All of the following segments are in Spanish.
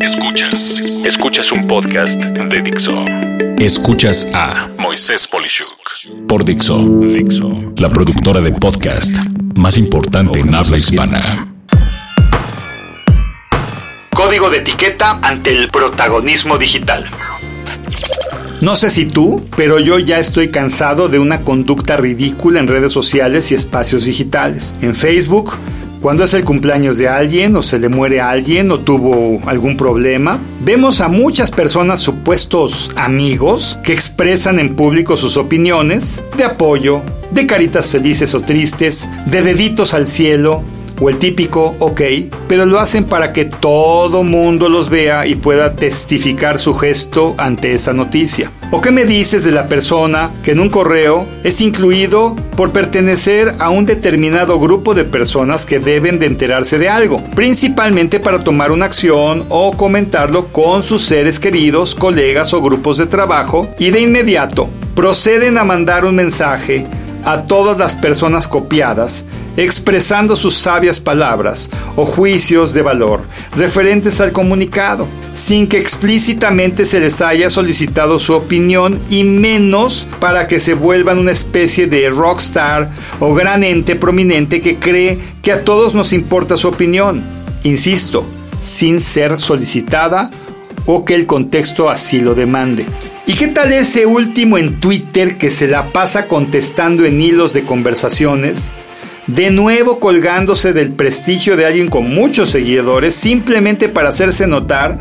Escuchas. Escuchas un podcast de Dixo. Escuchas a Moisés Polishuk por Dixo. Dixo. La productora de podcast más importante en habla hispana. Código de etiqueta ante el protagonismo digital. No sé si tú, pero yo ya estoy cansado de una conducta ridícula en redes sociales y espacios digitales. En Facebook, cuando es el cumpleaños de alguien o se le muere a alguien o tuvo algún problema, vemos a muchas personas supuestos amigos que expresan en público sus opiniones de apoyo, de caritas felices o tristes, de deditos al cielo, o el típico ok, pero lo hacen para que todo mundo los vea y pueda testificar su gesto ante esa noticia. ¿O qué me dices de la persona que en un correo es incluido por pertenecer a un determinado grupo de personas que deben de enterarse de algo, principalmente para tomar una acción o comentarlo con sus seres queridos, colegas o grupos de trabajo y de inmediato proceden a mandar un mensaje a todas las personas copiadas, expresando sus sabias palabras o juicios de valor referentes al comunicado, sin que explícitamente se les haya solicitado su opinión y menos para que se vuelvan una especie de rockstar o gran ente prominente que cree que a todos nos importa su opinión. Insisto, sin ser solicitada o que el contexto así lo demande. ¿Y qué tal ese último en Twitter que se la pasa contestando en hilos de conversaciones? De nuevo colgándose del prestigio de alguien con muchos seguidores simplemente para hacerse notar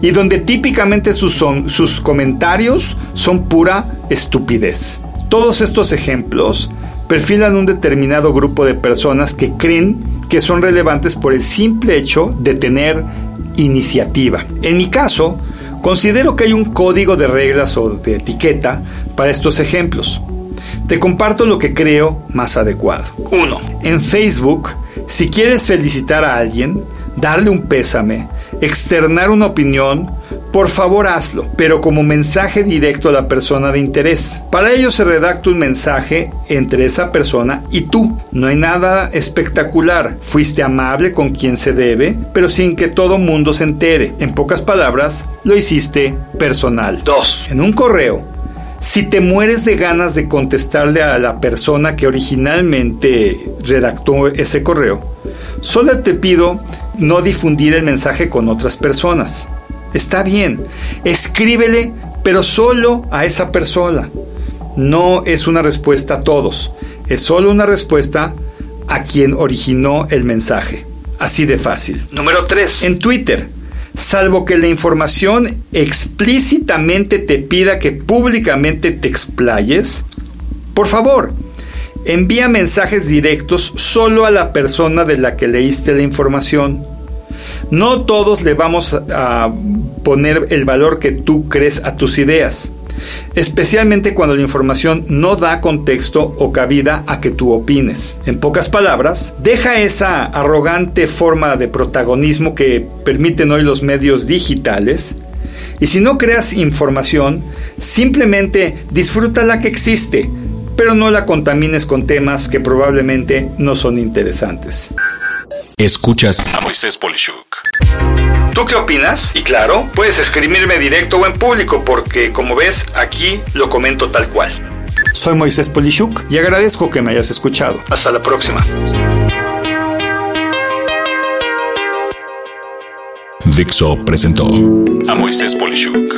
y donde típicamente sus, sus comentarios son pura estupidez. Todos estos ejemplos perfilan un determinado grupo de personas que creen que son relevantes por el simple hecho de tener iniciativa. En mi caso, Considero que hay un código de reglas o de etiqueta para estos ejemplos. Te comparto lo que creo más adecuado. 1. En Facebook, si quieres felicitar a alguien, darle un pésame, externar una opinión, por favor hazlo, pero como mensaje directo a la persona de interés. Para ello se redacta un mensaje entre esa persona y tú. No hay nada espectacular. Fuiste amable con quien se debe, pero sin que todo mundo se entere. En pocas palabras, lo hiciste personal. 2. En un correo, si te mueres de ganas de contestarle a la persona que originalmente redactó ese correo, solo te pido no difundir el mensaje con otras personas. Está bien, escríbele, pero solo a esa persona. No es una respuesta a todos, es solo una respuesta a quien originó el mensaje. Así de fácil. Número 3. En Twitter, salvo que la información explícitamente te pida que públicamente te explayes, por favor, envía mensajes directos solo a la persona de la que leíste la información. No todos le vamos a poner el valor que tú crees a tus ideas, especialmente cuando la información no da contexto o cabida a que tú opines. En pocas palabras, deja esa arrogante forma de protagonismo que permiten hoy los medios digitales y si no creas información, simplemente disfruta la que existe, pero no la contamines con temas que probablemente no son interesantes. Escuchas a Moisés Polishuk. ¿Tú qué opinas? Y claro, puedes escribirme directo o en público porque, como ves, aquí lo comento tal cual. Soy Moisés Polishuk y agradezco que me hayas escuchado. Hasta la próxima. Dixo presentó a Moisés Polishuk